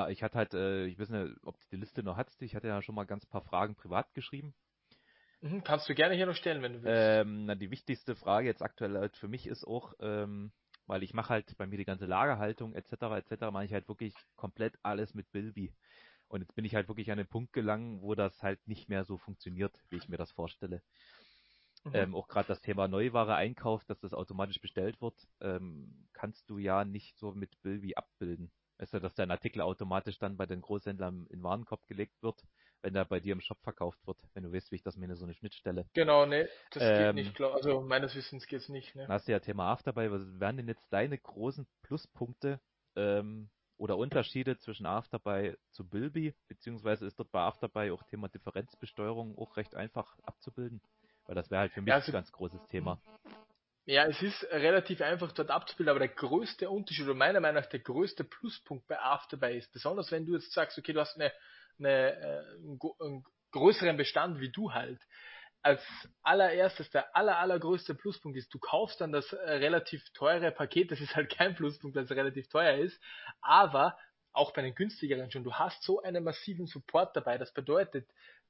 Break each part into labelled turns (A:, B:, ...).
A: Ja, ich hatte halt, äh, ich weiß nicht, ob du die Liste noch hattest, ich hatte ja schon mal ganz paar Fragen privat geschrieben.
B: Mhm, kannst du gerne hier noch stellen, wenn du willst.
A: Ähm, na, die wichtigste Frage jetzt aktuell halt für mich ist auch, ähm, weil ich mache halt bei mir die ganze Lagerhaltung etc. etc. mache ich halt wirklich komplett alles mit Bilby. Und jetzt bin ich halt wirklich an den Punkt gelangt, wo das halt nicht mehr so funktioniert, wie ich mir das vorstelle. Mhm. Ähm, auch gerade das Thema Neuware Einkauf, dass das automatisch bestellt wird, ähm, kannst du ja nicht so mit Bilby abbilden. Also, dass dein Artikel automatisch dann bei den Großhändlern in Warenkorb gelegt wird, wenn er bei dir im Shop verkauft wird. Wenn du weißt, wie ich das meine, so eine Schnittstelle.
B: Genau, ne, das ähm, geht nicht, klar. Also, meines Wissens geht's nicht, ne.
A: Hast du ja Thema Afterbuy. Was wären denn jetzt deine großen Pluspunkte, ähm, oder Unterschiede zwischen Afterbuy zu Bilby, beziehungsweise ist dort bei Afterbuy auch Thema Differenzbesteuerung auch recht einfach abzubilden? Weil das wäre halt für mich ja, also, ein ganz großes Thema.
B: Ja, es ist relativ einfach dort abzubilden, aber der größte Unterschied oder meiner Meinung nach der größte Pluspunkt bei Afterbuy ist, besonders wenn du jetzt sagst, okay, du hast eine, eine, äh, einen größeren Bestand wie du halt, als allererstes der aller, allergrößte Pluspunkt ist, du kaufst dann das äh, relativ teure Paket, das ist halt kein Pluspunkt, weil es relativ teuer ist, aber auch bei den günstigeren schon, du hast so einen massiven Support dabei. Das bedeutet,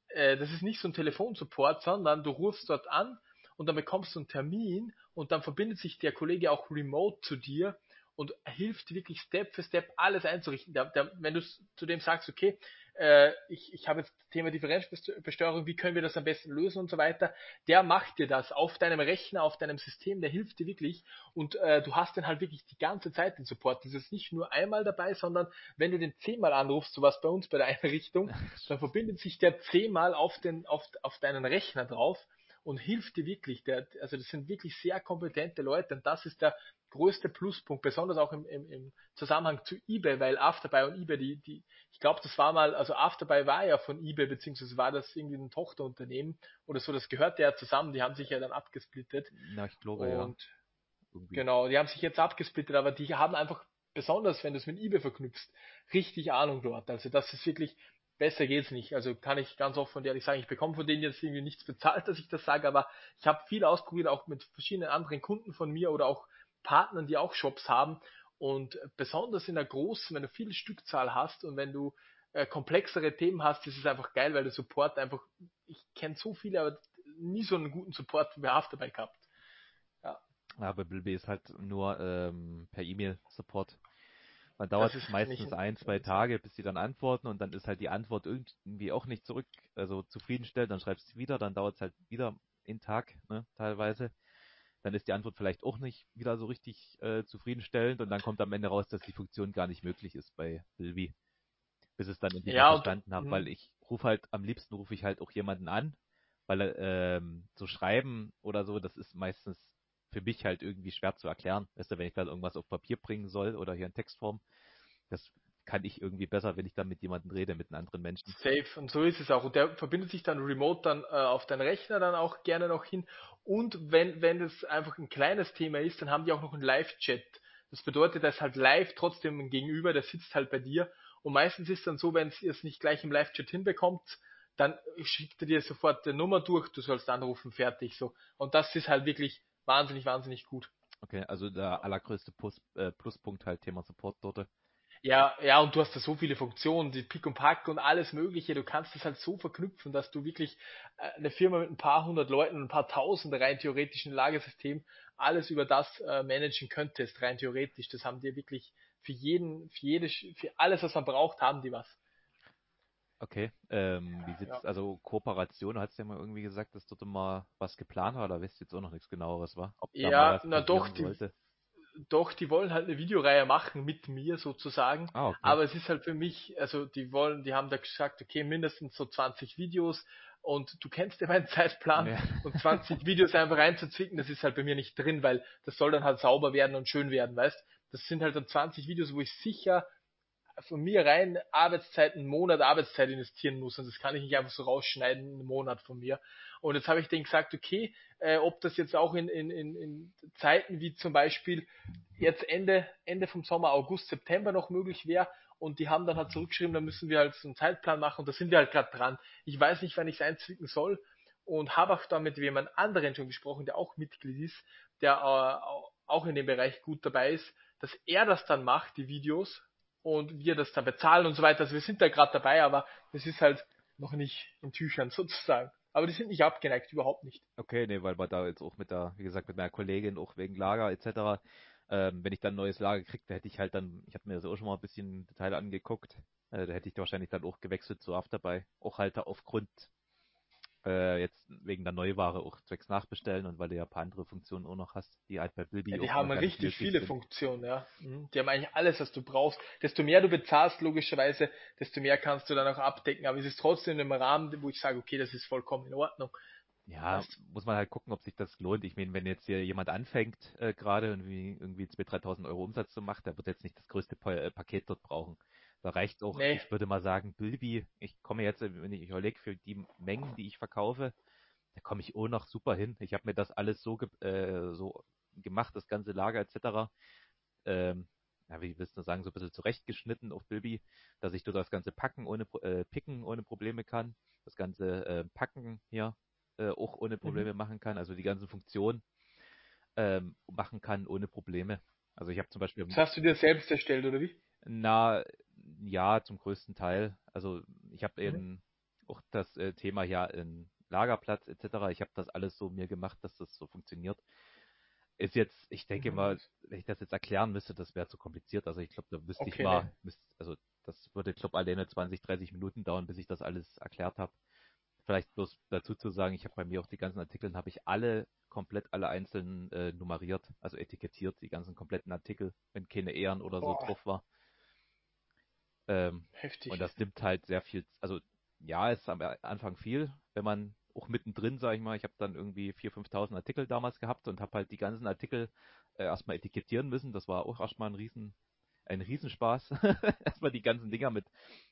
B: äh, das ist nicht so ein Telefonsupport, sondern du rufst dort an und dann bekommst du einen Termin und dann verbindet sich der Kollege auch remote zu dir und hilft wirklich Step für Step alles einzurichten. Der, der, wenn du zu dem sagst, okay, äh, ich, ich habe jetzt das Thema Differenzbesteuerung, wie können wir das am besten lösen und so weiter, der macht dir das auf deinem Rechner, auf deinem System, der hilft dir wirklich und äh, du hast dann halt wirklich die ganze Zeit den Support. Das ist nicht nur einmal dabei, sondern wenn du den zehnmal anrufst, so was bei uns bei der Einrichtung, dann verbindet sich der zehnmal auf, den, auf, auf deinen Rechner drauf und hilft dir wirklich. Der, also das sind wirklich sehr kompetente Leute und das ist der größte Pluspunkt, besonders auch im, im, im Zusammenhang zu eBay, weil Afterbuy und eBay, die, die, ich glaube, das war mal, also Afterbuy war ja von eBay, beziehungsweise war das irgendwie ein Tochterunternehmen oder so, das gehörte ja zusammen, die haben sich ja dann abgesplittet.
A: Ja, ich glaube, und, ja.
B: Irgendwie. Genau, die haben sich jetzt abgesplittet, aber die haben einfach, besonders wenn du es mit eBay verknüpfst, richtig Ahnung dort. Also das ist wirklich, besser geht's nicht. Also kann ich ganz offen und ehrlich sagen, ich bekomme von denen jetzt irgendwie nichts bezahlt, dass ich das sage, aber ich habe viel ausprobiert, auch mit verschiedenen anderen Kunden von mir oder auch Partnern, die auch Shops haben. Und besonders in der großen, wenn du viel Stückzahl hast und wenn du äh, komplexere Themen hast, ist es einfach geil, weil der Support einfach, ich kenne so viele, aber nie so einen guten Support wie Afterbuy gehabt.
A: Ja. Ja, bei Bilby ist halt nur ähm, per E-Mail Support. Man dauert es meistens ein, zwei Tage, bis sie dann antworten und dann ist halt die Antwort irgendwie auch nicht zurück, also zufriedenstellend, dann schreibst du wieder, dann dauert es halt wieder einen Tag, ne, teilweise. Dann ist die Antwort vielleicht auch nicht wieder so richtig äh, zufriedenstellend und dann kommt am Ende raus, dass die Funktion gar nicht möglich ist bei Bilby. Bis es dann endlich ja, verstanden habe, weil ich rufe halt, am liebsten rufe ich halt auch jemanden an, weil ähm, so schreiben oder so, das ist meistens für mich halt irgendwie schwer zu erklären. Weißt du, wenn ich da irgendwas auf Papier bringen soll oder hier in Textform, das kann ich irgendwie besser, wenn ich dann mit jemandem rede, mit einem anderen Menschen.
B: Safe, und so ist es auch. Und der verbindet sich dann remote dann äh, auf deinen Rechner dann auch gerne noch hin. Und wenn, wenn es einfach ein kleines Thema ist, dann haben die auch noch einen Live-Chat. Das bedeutet, dass halt live trotzdem ein Gegenüber, der sitzt halt bei dir. Und meistens ist dann so, wenn ihr es nicht gleich im Live-Chat hinbekommt, dann schickt er dir sofort die Nummer durch, du sollst anrufen, fertig so. Und das ist halt wirklich wahnsinnig, wahnsinnig gut.
A: Okay, also der allergrößte Plus, äh, Pluspunkt halt Thema Support dort.
B: Ja, ja, und du hast da so viele Funktionen, die Pick und Pack und alles Mögliche. Du kannst das halt so verknüpfen, dass du wirklich äh, eine Firma mit ein paar hundert Leuten und ein paar tausend rein theoretischen Lagersystem alles über das äh, managen könntest, rein theoretisch. Das haben die wirklich für jeden, für jedes, für alles, was man braucht, haben die was.
A: Okay, ähm, wie sieht's, ja. also Kooperation, hast du ja mal irgendwie gesagt, dass dort mal was geplant war, oder weißt du jetzt auch noch nichts genaueres, war?
B: ja, na doch, die, doch, die wollen halt eine Videoreihe machen mit mir sozusagen. Ah, okay. Aber es ist halt für mich, also die wollen, die haben da gesagt, okay, mindestens so 20 Videos und du kennst ja meinen Zeitplan ja. und 20 Videos einfach reinzuzwicken, das ist halt bei mir nicht drin, weil das soll dann halt sauber werden und schön werden, weißt? Das sind halt dann 20 Videos, wo ich sicher von mir rein Arbeitszeit, einen Monat Arbeitszeit investieren muss und das kann ich nicht einfach so rausschneiden, einen Monat von mir. Und jetzt habe ich denen gesagt, okay, äh, ob das jetzt auch in, in, in, in Zeiten wie zum Beispiel jetzt Ende, Ende vom Sommer, August, September noch möglich wäre. Und die haben dann halt zurückgeschrieben, da müssen wir halt so einen Zeitplan machen und da sind wir halt gerade dran. Ich weiß nicht, wann ich es einzwicken soll und habe auch da mit jemand anderen schon gesprochen, der auch Mitglied ist, der äh, auch in dem Bereich gut dabei ist, dass er das dann macht, die Videos, und wir das dann bezahlen und so weiter. Also wir sind da gerade dabei, aber es ist halt noch nicht in Tüchern sozusagen. Aber die sind nicht abgeneigt, überhaupt nicht.
A: Okay, nee, weil wir da jetzt auch mit der, wie gesagt, mit meiner Kollegin auch wegen Lager etc. Ähm, wenn ich dann ein neues Lager kriege, da hätte ich halt dann, ich habe mir das auch schon mal ein bisschen Detail angeguckt, äh, da hätte ich wahrscheinlich dann auch gewechselt zu Afterbuy. Auch halt aufgrund äh, jetzt wegen der Neuware auch zwecks nachbestellen und weil du ja ein paar andere Funktionen auch noch hast, die halt bei Bilby
B: ja, Die haben richtig viele sind. Funktionen, ja. Mhm. Die haben eigentlich alles, was du brauchst. Desto mehr du bezahlst, logischerweise, desto mehr kannst du dann auch abdecken. Aber es ist trotzdem im Rahmen, wo ich sage, okay, das ist vollkommen in Ordnung.
A: Ja, weißt? muss man halt gucken, ob sich das lohnt. Ich meine, wenn jetzt hier jemand anfängt, äh, gerade irgendwie, irgendwie 2.000, 3.000 Euro Umsatz zu machen, der wird jetzt nicht das größte pa äh, Paket dort brauchen. Da reicht auch, nee. ich würde mal sagen, Bilby, ich komme jetzt, wenn ich überlege, für die Mengen, die ich verkaufe, da komme ich auch noch super hin. Ich habe mir das alles so, äh, so gemacht, das ganze Lager etc. Ähm, ja, wie willst du sagen, so ein bisschen zurechtgeschnitten auf Bilby, dass ich dort das ganze Packen ohne äh, Picken ohne Probleme kann, das ganze äh, Packen hier äh, auch ohne mhm. Probleme mhm. machen kann, also die ganzen Funktionen ähm, machen kann ohne Probleme. Also ich habe zum Beispiel.
B: Das hast du dir selbst erstellt, oder wie?
A: Na, ja, zum größten Teil. Also ich habe mhm. eben auch das äh, Thema ja in Lagerplatz etc. Ich habe das alles so mir gemacht, dass das so funktioniert. Ist jetzt, ich denke mhm. mal, wenn ich das jetzt erklären müsste, das wäre zu kompliziert. Also ich glaube, da müsste okay. ich mal, müsste, also das würde, glaube alleine 20, 30 Minuten dauern, bis ich das alles erklärt habe. Vielleicht bloß dazu zu sagen, ich habe bei mir auch die ganzen Artikel, habe ich alle komplett alle einzeln äh, nummeriert, also etikettiert, die ganzen kompletten Artikel, wenn keine Ehren oder Boah. so drauf war. Ähm, Heftig. Und das nimmt halt sehr viel, also ja, ist am Anfang viel, wenn man auch mittendrin, sag ich mal, ich habe dann irgendwie 4.000, 5.000 Artikel damals gehabt und habe halt die ganzen Artikel äh, erstmal etikettieren müssen. Das war auch erstmal ein riesen, ein Riesenspaß. erstmal die ganzen Dinger mit,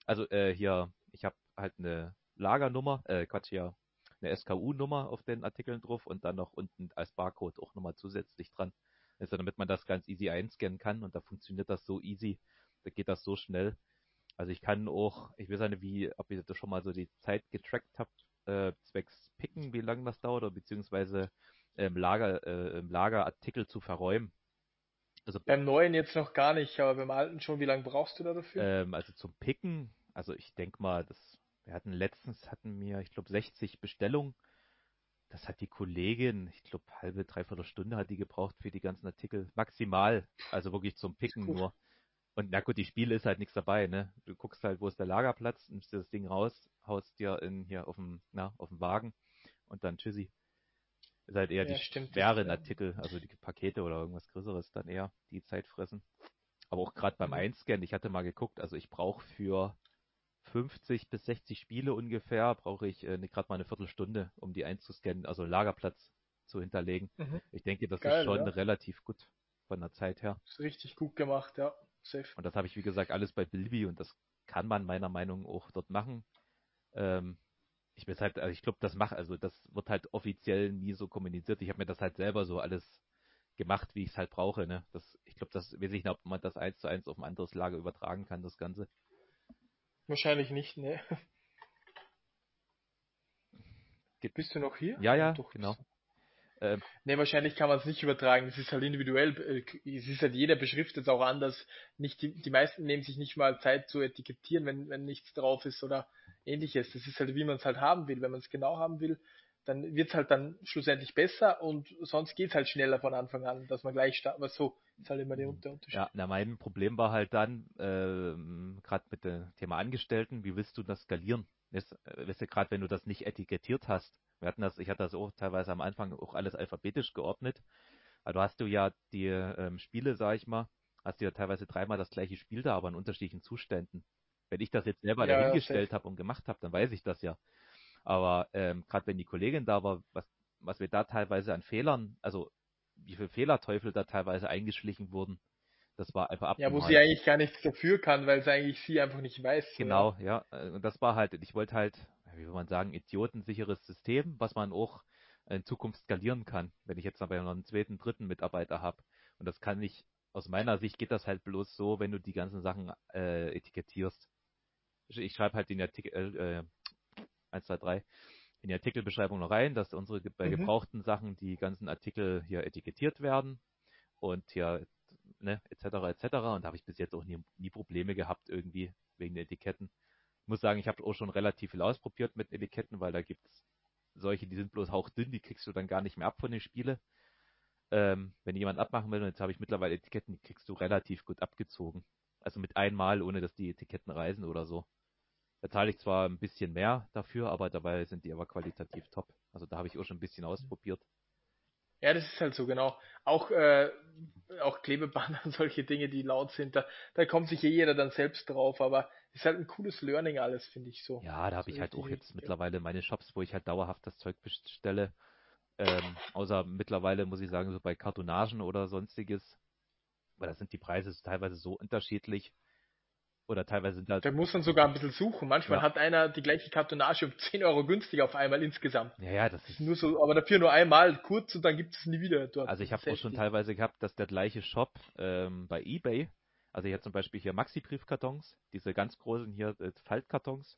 A: also äh, hier, ich habe halt eine Lagernummer, äh, Quatsch, hier, eine SKU-Nummer auf den Artikeln drauf und dann noch unten als Barcode auch nochmal zusätzlich dran. Also damit man das ganz easy einscannen kann und da funktioniert das so easy, da geht das so schnell. Also ich kann auch, ich weiß nicht, wie, ob ihr das schon mal so die Zeit getrackt habt, äh, zwecks Picken, wie lange das dauert, oder beziehungsweise im Lager, äh, im Lager Artikel zu verräumen.
B: Also beim neuen jetzt noch gar nicht, aber beim alten schon, wie lange brauchst du da dafür?
A: Ähm, also zum Picken, also ich denke mal, das, wir hatten letztens hatten wir, ich glaube, 60 Bestellungen. Das hat die Kollegin, ich glaube, halbe, dreiviertel Stunde hat die gebraucht für die ganzen Artikel. Maximal. Also wirklich zum Picken nur. Und na gut, die Spiele ist halt nichts dabei, ne? Du guckst halt, wo ist der Lagerplatz, nimmst dir das Ding raus, haust dir in hier auf dem, na, auf dem Wagen und dann tschüssi. Ist halt eher ja, die stimmt, schweren Artikel, also die Pakete oder irgendwas Größeres dann eher, die Zeit fressen. Aber auch gerade beim mhm. Einscannen, ich hatte mal geguckt, also ich brauche für 50 bis 60 Spiele ungefähr, brauche ich äh, gerade mal eine Viertelstunde, um die einzuscannen, also Lagerplatz zu hinterlegen. Mhm. Ich denke, das Geil, ist schon ja. relativ gut von der Zeit her.
B: Ist richtig gut gemacht, ja.
A: Safe. Und das habe ich, wie gesagt, alles bei Bilby und das kann man meiner Meinung nach auch dort machen. Ähm, ich weiß halt, also ich glaube, das macht, also das wird halt offiziell nie so kommuniziert. Ich habe mir das halt selber so alles gemacht, wie ich es halt brauche. Ne? Das, ich glaube, das weiß ich nicht, ob man das eins zu eins auf ein anderes Lager übertragen kann, das Ganze.
B: Wahrscheinlich nicht, ne. Bist du noch hier?
A: Ja, ja, Doch, genau.
B: Ne, wahrscheinlich kann man es nicht übertragen. Es ist halt individuell. Äh, es ist halt jeder beschriftet es auch anders. Nicht die, die meisten nehmen sich nicht mal Zeit zu etikettieren, wenn, wenn nichts drauf ist oder ähnliches. Das ist halt, wie man es halt haben will. Wenn man es genau haben will, dann wird es halt dann schlussendlich besser und sonst geht es halt schneller von Anfang an, dass man gleich. Aber so ist halt immer der Unterschied.
A: Ja, na, mein Problem war halt dann, ähm, gerade mit dem Thema Angestellten, wie willst du das skalieren? Weißt, äh, weißt du, gerade wenn du das nicht etikettiert hast, wir hatten das, ich hatte das auch teilweise am Anfang auch alles alphabetisch geordnet. Also hast du ja die ähm, Spiele, sag ich mal, hast du ja teilweise dreimal das gleiche Spiel da, aber in unterschiedlichen Zuständen. Wenn ich das jetzt selber ja, dahingestellt habe und gemacht habe, dann weiß ich das ja. Aber ähm, gerade wenn die Kollegin da war, was, was wir da teilweise an Fehlern, also wie viele Fehlerteufel da teilweise eingeschlichen wurden, das war einfach
B: abnormal. Ja, wo sie eigentlich gar nichts dafür kann, weil sie eigentlich sie einfach nicht weiß.
A: Genau, ja. ja. Und das war halt, ich wollte halt, wie will man sagen, idiotensicheres System, was man auch in Zukunft skalieren kann, wenn ich jetzt aber noch einen zweiten, dritten Mitarbeiter habe. Und das kann ich, aus meiner Sicht geht das halt bloß so, wenn du die ganzen Sachen äh, etikettierst. Ich, ich schreibe halt den Artikel, äh, 1, 2, 3, in die Artikelbeschreibung noch rein, dass unsere bei mhm. gebrauchten Sachen die ganzen Artikel hier etikettiert werden und hier ne, etc. etc. Und da habe ich bis jetzt auch nie, nie Probleme gehabt irgendwie wegen der Etiketten. Ich muss sagen, ich habe auch schon relativ viel ausprobiert mit Etiketten, weil da gibt's solche, die sind bloß hauchdünn, die kriegst du dann gar nicht mehr ab von den Spiele. Ähm, wenn jemand abmachen will, und jetzt habe ich mittlerweile Etiketten, die kriegst du relativ gut abgezogen. Also mit einmal, ohne dass die Etiketten reisen oder so. Da zahle ich zwar ein bisschen mehr dafür, aber dabei sind die aber qualitativ top. Also da habe ich auch schon ein bisschen ausprobiert.
B: Ja, das ist halt so, genau. Auch, äh, auch Klebebanner und solche Dinge, die laut sind, da, da kommt sich eh jeder dann selbst drauf, aber ist halt ein cooles Learning alles, finde ich so.
A: Ja, da habe
B: so
A: ich halt auch jetzt mittlerweile meine Shops, wo ich halt dauerhaft das Zeug bestelle. Ähm, außer mittlerweile muss ich sagen, so bei Kartonagen oder sonstiges, weil da sind die Preise teilweise so unterschiedlich. Oder teilweise sind
B: da. Da muss man sogar ein bisschen suchen. Manchmal ja. hat einer die gleiche Kartonage um 10 Euro günstiger auf einmal insgesamt.
A: Ja, ja, das ist.
B: Nur so, aber dafür nur einmal kurz und dann gibt es nie wieder dort.
A: Also ich habe auch schon teilweise gehabt, dass der gleiche Shop ähm, bei Ebay, also ich habe zum Beispiel hier Maxi-Briefkartons, diese ganz großen hier äh, Faltkartons,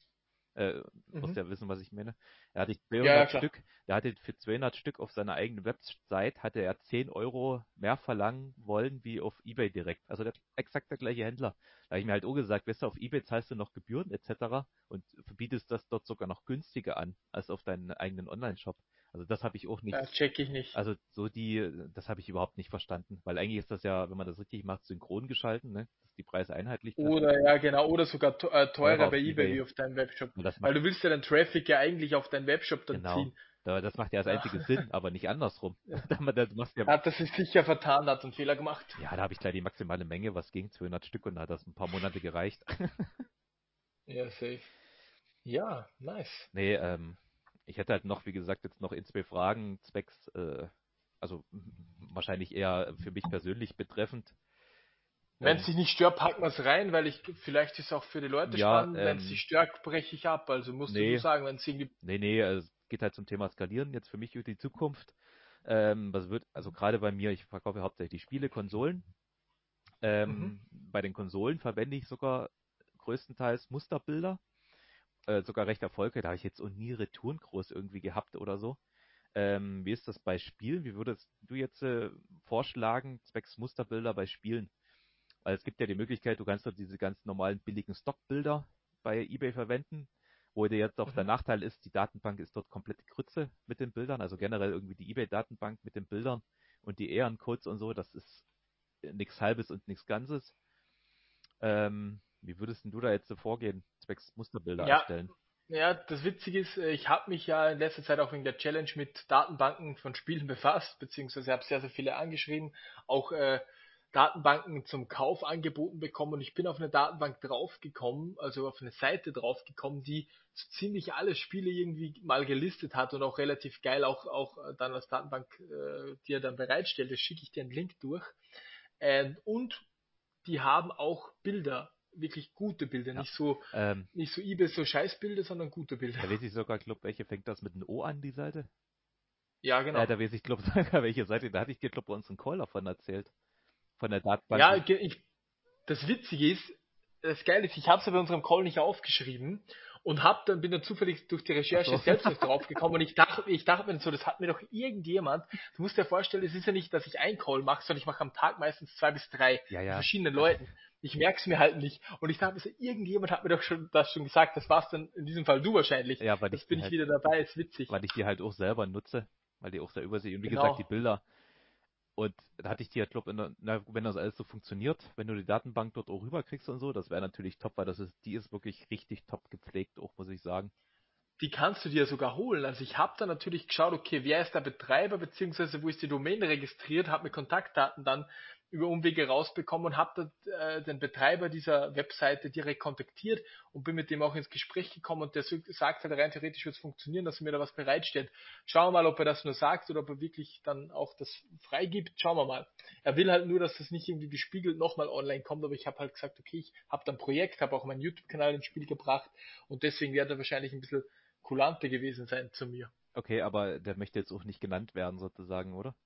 A: äh, mhm. Muss ja wissen, was ich meine. Er hatte 200 ja, Stück, der hatte für 200 Stück auf seiner eigenen Website, hatte er 10 Euro mehr verlangen wollen wie auf Ebay direkt. Also der, exakt der gleiche Händler. Da habe ich mir halt auch gesagt, weißt du, auf Ebay zahlst du noch Gebühren etc. und verbietest das dort sogar noch günstiger an als auf deinen eigenen Online-Shop. Also das habe ich auch nicht.
B: Das check ich nicht.
A: Also so die, das habe ich überhaupt nicht verstanden, weil eigentlich ist das ja, wenn man das richtig macht, synchron geschalten, ne? dass die Preise einheitlich
B: sind. Oder ja genau, oder sogar äh, teurer bei eBay, eBay wie auf deinem Webshop. Weil du willst ja den Traffic ja eigentlich auf deinen Webshop dann genau. ziehen.
A: Das macht ja als einziges Sinn, aber nicht andersrum.
B: das machst ja, hat das sich sicher vertan, hat einen Fehler gemacht.
A: Ja, da habe ich gleich die maximale Menge, was ging, 200 Stück und da hat das ein paar Monate gereicht.
B: ja, safe. Ja, nice.
A: Nee, ähm, ich hätte halt noch, wie gesagt, jetzt noch in zwei Fragen zwecks, äh, also wahrscheinlich eher für mich persönlich betreffend.
B: Wenn es ähm, dich nicht stört, packen wir es rein, weil ich vielleicht ist es auch für die Leute ja, spannend. Ähm, wenn es dich stört, breche ich ab. Also musst nee, du sagen, wenn es irgendwie.
A: Nee, nee, also es geht halt zum Thema Skalieren jetzt für mich über die Zukunft. Ähm, was wird, also gerade bei mir, ich verkaufe hauptsächlich Spiele, Konsolen. Ähm, mhm. Bei den Konsolen verwende ich sogar größtenteils Musterbilder äh, sogar recht erfolgreich. Da habe ich jetzt auch nie Retouren groß irgendwie gehabt oder so. Ähm, wie ist das bei Spielen? Wie würdest du jetzt äh, vorschlagen, zwecks Musterbilder bei Spielen? Weil es gibt ja die Möglichkeit, du kannst dort diese ganz normalen billigen Stockbilder bei eBay verwenden, wo dir jetzt auch der mhm. Nachteil ist, die Datenbank ist dort komplett Grütze mit den Bildern, also generell irgendwie die eBay-Datenbank mit den Bildern und die Ehrencodes und so, das ist nichts Halbes und nichts Ganzes. Ähm, wie würdest du da jetzt so vorgehen, zwecks Musterbilder
B: ja,
A: erstellen?
B: Ja, das Witzige ist, äh, ich habe mich ja in letzter Zeit auch wegen der Challenge mit Datenbanken von Spielen befasst, beziehungsweise habe sehr, sehr viele angeschrieben, auch äh, Datenbanken zum Kauf angeboten bekommen und ich bin auf eine Datenbank draufgekommen, also auf eine Seite draufgekommen, die so ziemlich alle Spiele irgendwie mal gelistet hat und auch relativ geil auch, auch äh, dann als Datenbank äh, dir dann bereitstellt. Das schicke ich dir einen Link durch. Ähm, und die haben auch Bilder wirklich gute Bilder, ja. nicht so ähm, nicht so eBay so Scheißbilder, sondern gute Bilder.
A: Da weiß ich sogar, glaub, welche fängt das mit einem O an, die Seite?
B: Ja, genau. Ja,
A: da weiß ich, glaub, sogar welche Seite, da hatte ich dir, glaub, bei uns einen Call davon erzählt. Von der Datenbank.
B: Ja, ich, das Witzige ist, das Geile ist, ich habe es ja bei unserem Call nicht aufgeschrieben und hab dann bin dann zufällig durch die Recherche so. selbst nicht drauf gekommen und ich dachte, ich dachte mir so, das hat mir doch irgendjemand. Du musst dir vorstellen, es ist ja nicht, dass ich einen Call mache, sondern ich mache am Tag meistens zwei bis drei
A: ja, ja.
B: verschiedenen Leuten. Ich merke es mir halt nicht. Und ich dachte, irgendjemand hat mir doch schon das schon gesagt. Das war's dann in diesem Fall du wahrscheinlich.
A: Ja, weil
B: das
A: ich
B: bin ich halt, wieder dabei. Ist witzig.
A: Weil ich die halt auch selber nutze, weil die auch sehr übersehe. Und wie genau. gesagt, die Bilder. Und da hatte ich die halt, glaube na, wenn das alles so funktioniert, wenn du die Datenbank dort auch rüberkriegst und so, das wäre natürlich top, weil das ist, die ist wirklich richtig top gepflegt, auch muss ich sagen
B: die kannst du dir sogar holen. Also ich habe da natürlich geschaut, okay, wer ist der Betreiber, beziehungsweise wo ist die Domain registriert, habe mir Kontaktdaten dann über Umwege rausbekommen und habe äh, den Betreiber dieser Webseite direkt kontaktiert und bin mit dem auch ins Gespräch gekommen und der sagt halt rein theoretisch wird es funktionieren, dass er mir da was bereitstellt. Schauen wir mal, ob er das nur sagt oder ob er wirklich dann auch das freigibt. Schauen wir mal. Er will halt nur, dass das nicht irgendwie gespiegelt nochmal online kommt, aber ich habe halt gesagt, okay, ich habe da ein Projekt, habe auch meinen YouTube-Kanal ins Spiel gebracht und deswegen wird er wahrscheinlich ein bisschen kulanter gewesen sein zu mir.
A: Okay, aber der möchte jetzt auch nicht genannt werden sozusagen, oder?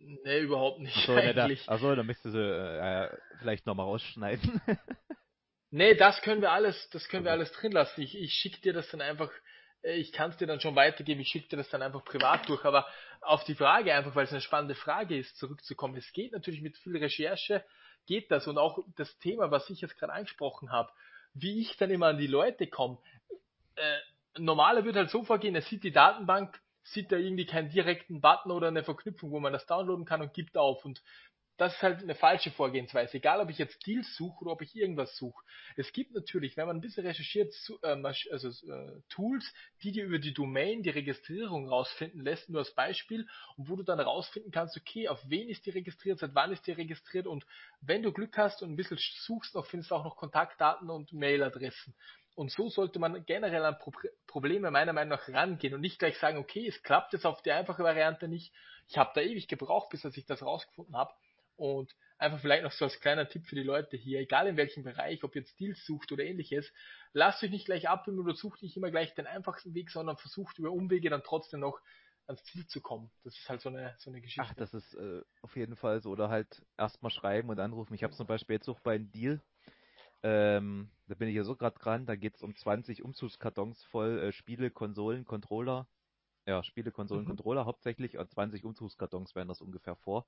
B: Nee, überhaupt nicht.
A: Achso, eigentlich. Da, achso, dann müsstest du äh, vielleicht nochmal rausschneiden.
B: nee, das können wir alles, das können wir alles drin lassen. Ich, ich schicke dir das dann einfach, äh, ich kann es dir dann schon weitergeben, ich schicke dir das dann einfach privat durch, aber auf die Frage einfach, weil es eine spannende Frage ist, zurückzukommen. Es geht natürlich mit viel Recherche, geht das. Und auch das Thema, was ich jetzt gerade angesprochen habe, wie ich dann immer an die Leute komme. Äh, normaler wird halt so vorgehen, er sieht die Datenbank, sieht da irgendwie keinen direkten Button oder eine Verknüpfung, wo man das downloaden kann und gibt auf. Und das ist halt eine falsche Vorgehensweise. Egal, ob ich jetzt Deals suche oder ob ich irgendwas suche. Es gibt natürlich, wenn man ein bisschen recherchiert, ähm, also äh, Tools, die dir über die Domain die Registrierung rausfinden lässt, nur als Beispiel, und wo du dann rausfinden kannst, okay, auf wen ist die registriert, seit wann ist die registriert und wenn du Glück hast und ein bisschen suchst, noch findest du auch noch Kontaktdaten und Mailadressen. Und so sollte man generell an Pro Probleme meiner Meinung nach rangehen und nicht gleich sagen, okay, es klappt jetzt auf die einfache Variante nicht. Ich habe da ewig gebraucht, bis ich das rausgefunden habe. Und einfach vielleicht noch so als kleiner Tipp für die Leute hier, egal in welchem Bereich, ob jetzt Deals sucht oder ähnliches, lasst euch nicht gleich abwimmeln oder sucht nicht immer gleich den einfachsten Weg, sondern versucht über Umwege dann trotzdem noch ans Ziel zu kommen. Das ist halt so eine, so eine Geschichte.
A: Ach, das ist äh, auf jeden Fall so. Oder halt erstmal schreiben und anrufen. Ich habe zum Beispiel jetzt auch bei einem Deal, ähm, da bin ich ja so gerade dran, da geht es um 20 Umzugskartons voll äh, Spiele, Konsolen, Controller. Ja, Spiele, Konsolen, mhm. Controller hauptsächlich und 20 Umzugskartons werden das ungefähr vor.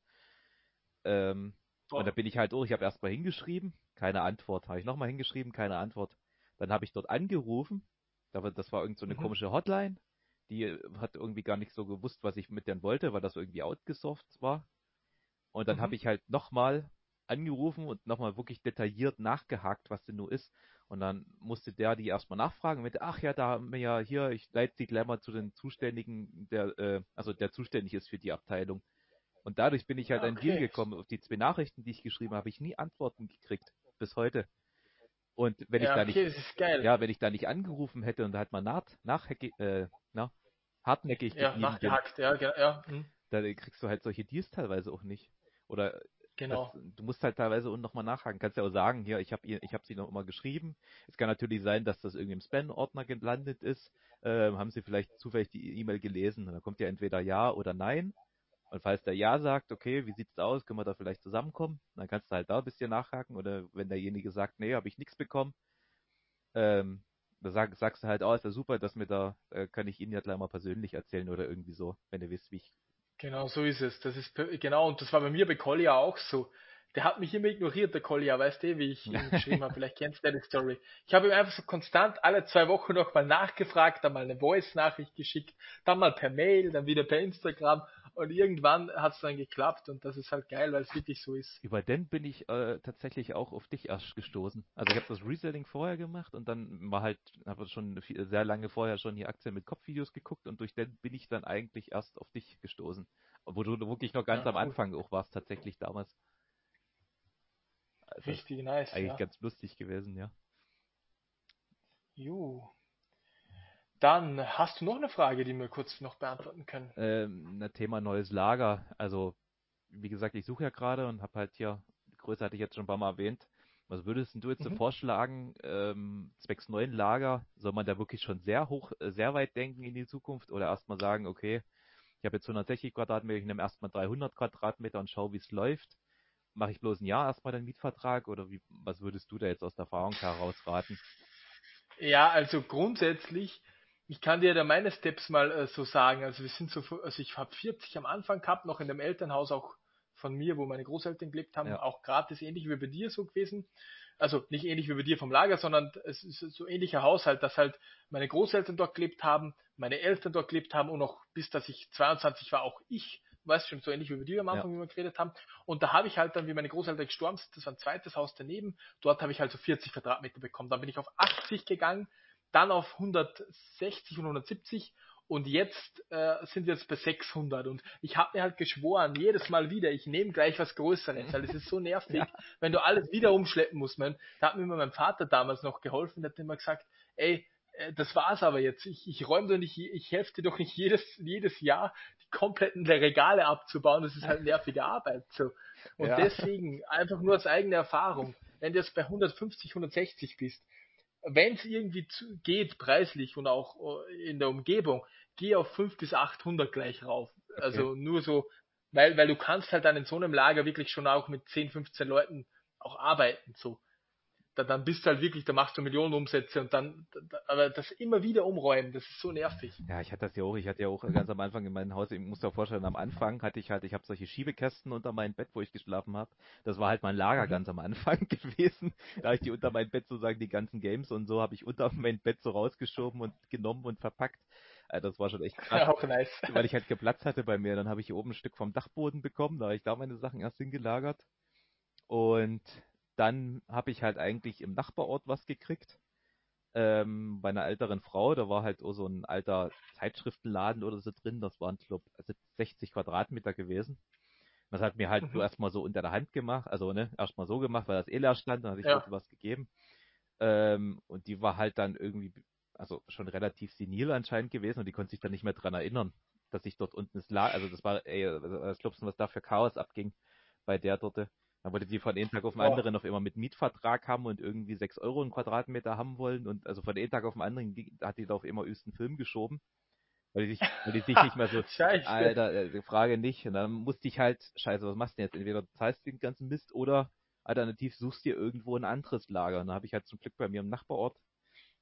A: Ähm, oh. Und da bin ich halt durch, ich habe erstmal hingeschrieben, keine Antwort. Habe ich nochmal hingeschrieben, keine Antwort. Dann habe ich dort angerufen, das war irgend so eine mhm. komische Hotline, die hat irgendwie gar nicht so gewusst, was ich mit denen wollte, weil das irgendwie outgesourced war. Und dann mhm. habe ich halt nochmal angerufen und nochmal wirklich detailliert nachgehakt, was denn nur ist. Und dann musste der die erstmal nachfragen mit, ach ja, da haben wir ja hier, ich leite die gleich mal zu den Zuständigen, der, äh, also der zuständig ist für die Abteilung. Und dadurch bin ich halt okay. an Deal gekommen. Auf die zwei Nachrichten, die ich geschrieben habe, habe ich nie Antworten gekriegt. Bis heute. Und wenn ja, ich da okay, nicht, ja, wenn ich da nicht angerufen hätte und halt mal nach, nach äh, na, hartnäckig
B: ja, nachgehackt, bin, ja, ja. Hm.
A: Da kriegst du halt solche Deals teilweise auch nicht. Oder Genau. Das, du musst halt teilweise nochmal nachhaken. Kannst ja auch sagen, hier, ich habe ich hab sie noch immer geschrieben. Es kann natürlich sein, dass das irgendwie im Spam-Ordner gelandet ist. Ähm, haben sie vielleicht zufällig die E-Mail gelesen? Und dann kommt ja entweder Ja oder Nein. Und falls der Ja sagt, okay, wie sieht's da aus, können wir da vielleicht zusammenkommen? Dann kannst du halt da ein bisschen nachhaken. Oder wenn derjenige sagt, nee, habe ich nichts bekommen, ähm, da sag, sagst du halt, oh, ist ja super, dass mir da, äh, kann ich Ihnen ja gleich mal persönlich erzählen oder irgendwie so, wenn ihr wisst, wie ich
B: Genau, so ist es. Das ist genau, und das war bei mir bei Collier auch so. Der hat mich immer ignoriert, der Collier, weißt du, wie ich ihm geschrieben habe. Vielleicht kennst du die Story. Ich habe ihm einfach so konstant alle zwei Wochen nochmal nachgefragt, dann mal eine Voice-Nachricht geschickt, dann mal per Mail, dann wieder per Instagram und irgendwann hat es dann geklappt und das ist halt geil, weil es wirklich so ist.
A: Über den bin ich äh, tatsächlich auch auf dich erst gestoßen. Also ich habe das Reselling vorher gemacht und dann war halt, habe schon viel, sehr lange vorher schon die Aktien mit Kopfvideos geguckt und durch den bin ich dann eigentlich erst auf dich gestoßen. Wo du wirklich noch ganz ja, am Anfang auch warst tatsächlich damals.
B: Also Richtig nice.
A: Eigentlich
B: ja.
A: ganz lustig gewesen, ja.
B: Jo. Dann hast du noch eine Frage, die wir kurz noch beantworten können.
A: Ähm, ein Thema neues Lager. Also, wie gesagt, ich suche ja gerade und habe halt hier, die Größe hatte ich jetzt schon ein paar Mal erwähnt. Was würdest du jetzt mhm. so vorschlagen, ähm, zwecks neuen Lager? Soll man da wirklich schon sehr hoch, äh, sehr weit denken in die Zukunft oder erstmal sagen, okay, ich habe jetzt 160 Quadratmeter, ich nehme erstmal 300 Quadratmeter und schaue, wie es läuft. Mache ich bloß ein Jahr erstmal den Mietvertrag oder wie, was würdest du da jetzt aus der Erfahrung heraus raten?
B: Ja, also grundsätzlich ich kann dir da meine Steps mal äh, so sagen. Also wir sind so, also ich habe 40 am Anfang gehabt, noch in dem Elternhaus auch von mir, wo meine Großeltern gelebt haben, ja. auch gratis ähnlich wie bei dir so gewesen. Also nicht ähnlich wie bei dir vom Lager, sondern es ist so ähnlicher Haushalt, dass halt meine Großeltern dort gelebt haben, meine Eltern dort gelebt haben und noch bis dass ich 22 war auch ich, weißt schon, so ähnlich wie bei dir am Anfang, ja. wie wir geredet haben. Und da habe ich halt dann, wie meine Großeltern gestorben sind, das war ein zweites Haus daneben, dort habe ich halt so 40 Quadratmeter bekommen. Dann bin ich auf 80 gegangen, dann auf 160 und 170 und jetzt äh, sind wir jetzt bei 600 und ich habe mir halt geschworen, jedes Mal wieder, ich nehme gleich was Größeres, weil es ist so nervig, ja. wenn du alles wieder umschleppen musst. Man, da hat mir mein Vater damals noch geholfen, der hat immer gesagt, ey, äh, das war's aber jetzt. Ich, ich räume doch nicht, ich helfe dir doch nicht jedes, jedes Jahr die kompletten Regale abzubauen. Das ist halt nervige Arbeit. So. Und ja. deswegen, einfach nur als eigene Erfahrung, wenn du jetzt bei 150, 160 bist, wenn es irgendwie zu, geht, preislich und auch äh, in der Umgebung, geh auf 5 bis 800 gleich rauf. Okay. Also nur so, weil, weil du kannst halt dann in so einem Lager wirklich schon auch mit 10, 15 Leuten auch arbeiten, so. Da, dann bist du halt wirklich, da machst du Millionen Umsätze und dann, da, aber das immer wieder umräumen, das ist so nervig.
A: Ja, ich hatte das ja auch, ich hatte ja auch ganz am Anfang in meinem Haus, ich muss dir vorstellen, am Anfang hatte ich halt, ich habe solche Schiebekästen unter meinem Bett, wo ich geschlafen habe. Das war halt mein Lager mhm. ganz am Anfang gewesen. Da habe ich die unter mein Bett sozusagen, die ganzen Games und so habe ich unter mein Bett so rausgeschoben und genommen und verpackt. Also das war schon echt krass.
B: Auch nice.
A: Weil ich halt geplatzt hatte bei mir. Dann habe ich hier oben ein Stück vom Dachboden bekommen, da habe ich da meine Sachen erst hingelagert. Und dann habe ich halt eigentlich im Nachbarort was gekriegt. Ähm, bei einer älteren Frau, da war halt auch so ein alter Zeitschriftenladen oder so drin, das waren, glaube ich, 60 Quadratmeter gewesen. Das hat mir halt mhm. nur erstmal so unter der Hand gemacht, also ne, erstmal so gemacht, weil das eh leer stand, dann hatte ich ja. was gegeben. Ähm, und die war halt dann irgendwie, also schon relativ senil anscheinend gewesen und die konnte sich dann nicht mehr dran erinnern, dass ich dort unten es lag. Also das war, ey, das glaubst du, was da für Chaos abging bei der dort. Dann wollte die von einem Tag auf den anderen auf immer mit Mietvertrag haben und irgendwie 6 Euro einen Quadratmeter haben wollen. Und also von einem Tag auf den anderen hat die da auf immer übsten Film geschoben. Weil die sich, weil die sich nicht mehr so, scheiße. Alter, äh, Frage nicht. Und dann musste ich halt, scheiße, was machst du denn jetzt? Entweder zahlst du den ganzen Mist oder alternativ suchst dir irgendwo ein anderes Lager. Und dann habe ich halt zum Glück bei mir im Nachbarort,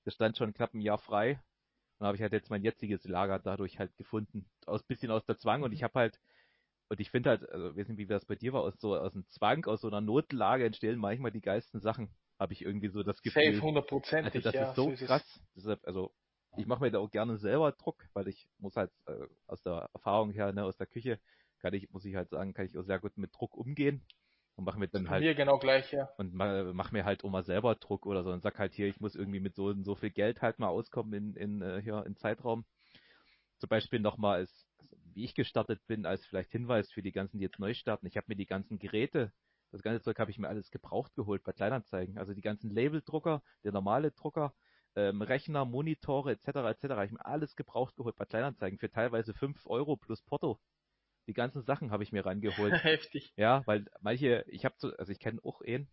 A: das stand schon knapp ein Jahr frei. Und dann habe ich halt jetzt mein jetziges Lager dadurch halt gefunden. Aus bisschen aus der Zwang. Und ich habe halt und ich finde halt, also, weiß nicht, wie das bei dir war, aus so, aus einem Zwang, aus so einer Notlage entstehen manchmal die geilsten Sachen. Habe ich irgendwie so das Gefühl.
B: Safe, hundertprozentig,
A: Also das ja, ist so, so krass. Ist Deshalb, also, ich mache mir da auch gerne selber Druck, weil ich muss halt, äh, aus der Erfahrung her, ne, aus der Küche, kann ich, muss ich halt sagen, kann ich auch sehr gut mit Druck umgehen. Und mache mir dann halt.
B: Mir genau gleich, ja.
A: Und mach, mach mir halt auch mal selber Druck oder so und sag halt hier, ich muss irgendwie mit so, so viel Geld halt mal auskommen in, in, äh, hier, in Zeitraum. Zum Beispiel nochmal ist, wie ich gestartet bin, als vielleicht Hinweis für die ganzen, die jetzt neu starten. Ich habe mir die ganzen Geräte, das ganze Zeug habe ich mir alles gebraucht geholt bei Kleinanzeigen. Also die ganzen Labeldrucker, der normale Drucker, ähm, Rechner, Monitore etc. etc. habe ich mir alles gebraucht geholt bei Kleinanzeigen für teilweise 5 Euro plus Porto. Die ganzen Sachen habe ich mir rangeholt.
B: Heftig.
A: Ja, weil manche, ich habe so, also ich kenne auch einen,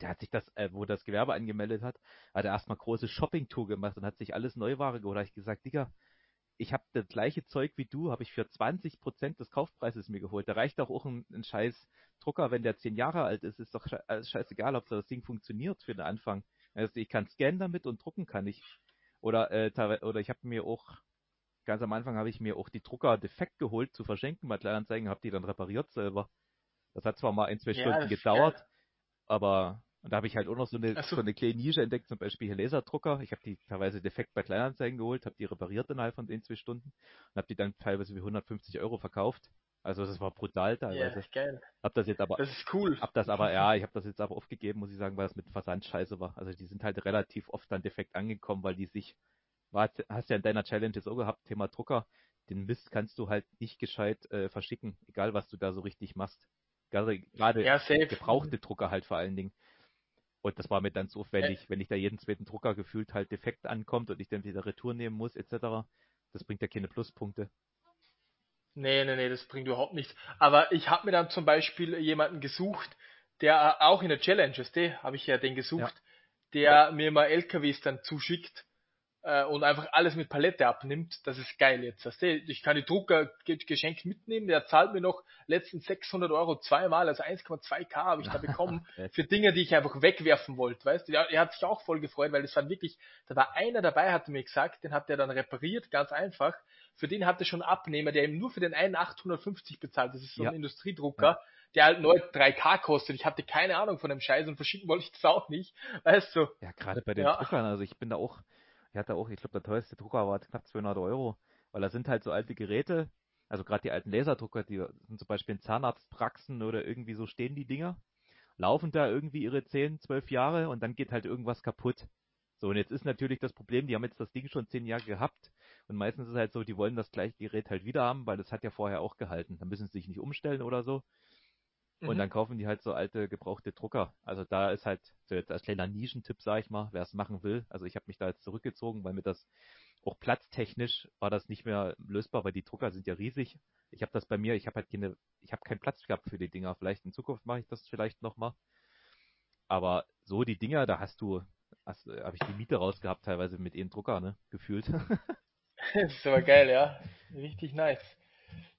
A: der hat sich das, äh, wo das Gewerbe angemeldet hat, hat er erstmal große Shopping-Tour gemacht und hat sich alles Neuware geholt. Da habe ich gesagt, Digga, ich habe das gleiche Zeug wie du, habe ich für 20% des Kaufpreises mir geholt. Da reicht doch auch ein, ein scheiß Drucker, wenn der 10 Jahre alt ist, ist doch alles scheißegal, ob das Ding funktioniert für den Anfang. Also ich kann scannen damit und drucken kann ich. Oder, äh, oder ich habe mir auch, ganz am Anfang habe ich mir auch die Drucker defekt geholt zu verschenken bei Kleinanzeigen, habe die dann repariert selber. Das hat zwar mal ein, zwei ja, Stunden gedauert, aber und da habe ich halt auch noch so eine, so. so. eine kleine Nische entdeckt, zum Beispiel hier Laserdrucker. Ich habe die teilweise defekt bei Kleinanzeigen geholt, habe die repariert innerhalb von den zwei Stunden und habe die dann teilweise für 150 Euro verkauft. Also das war brutal teilweise. Ja,
B: geil.
A: Hab das jetzt aber.
B: Das ist cool.
A: Hab das aber, ja, ich habe das jetzt aber aufgegeben, muss ich sagen, weil es mit Versand scheiße war. Also die sind halt relativ oft dann defekt angekommen, weil die sich, war, hast ja in deiner Challenge jetzt auch gehabt, Thema Drucker, den Mist kannst du halt nicht gescheit äh, verschicken, egal was du da so richtig machst. Gerade, gerade ja, gebrauchte Drucker halt vor allen Dingen. Und das war mir dann so aufwendig, wenn ich da jeden zweiten Drucker gefühlt halt defekt ankommt und ich dann wieder Retour nehmen muss, etc. Das bringt ja keine Pluspunkte.
B: Nee, nee, nee, das bringt überhaupt nichts. Aber ich habe mir dann zum Beispiel jemanden gesucht, der auch in der Challenge, ist, habe ich ja den gesucht, ja. der mir mal LKWs dann zuschickt äh, und einfach alles mit Palette abnimmt, das ist geil jetzt. Weißt du? Ich kann die Drucker geschenkt mitnehmen, der zahlt mir noch letzten 600 Euro zweimal, also 1,2k habe ich da bekommen für Dinge, die ich einfach wegwerfen wollte, weißt du. Er hat sich auch voll gefreut, weil das war wirklich, da war einer dabei, hat er mir gesagt, den hat er dann repariert, ganz einfach. Für den hat er schon Abnehmer, der ihm nur für den einen 850 bezahlt. Das ist so ein Industriedrucker. Ja der halt neu 3K kostet. Ich hatte keine Ahnung von dem Scheiß und verschicken wollte ich das auch nicht. Weißt du?
A: Ja, gerade bei den ja. Druckern, also ich bin da auch, ich hatte auch, ich glaube, der teuerste Drucker war knapp 200 Euro, weil da sind halt so alte Geräte, also gerade die alten Laserdrucker, die sind zum Beispiel in Zahnarztpraxen oder irgendwie so stehen die Dinger, laufen da irgendwie ihre 10, 12 Jahre und dann geht halt irgendwas kaputt. So, und jetzt ist natürlich das Problem, die haben jetzt das Ding schon 10 Jahre gehabt und meistens ist es halt so, die wollen das gleiche Gerät halt wieder haben, weil das hat ja vorher auch gehalten. Dann müssen sie sich nicht umstellen oder so. Und mhm. dann kaufen die halt so alte gebrauchte Drucker. Also da ist halt so jetzt als kleiner Nischentipp, sag ich mal, wer es machen will. Also ich habe mich da jetzt zurückgezogen, weil mir das auch platztechnisch war das nicht mehr lösbar, weil die Drucker sind ja riesig. Ich habe das bei mir, ich habe halt keine, ich habe keinen Platz gehabt für die Dinger. Vielleicht in Zukunft mache ich das vielleicht nochmal. Aber so die Dinger, da hast du, hast, habe ich die Miete rausgehabt teilweise mit einem Drucker, ne, gefühlt.
B: das ist aber geil, ja. Richtig nice.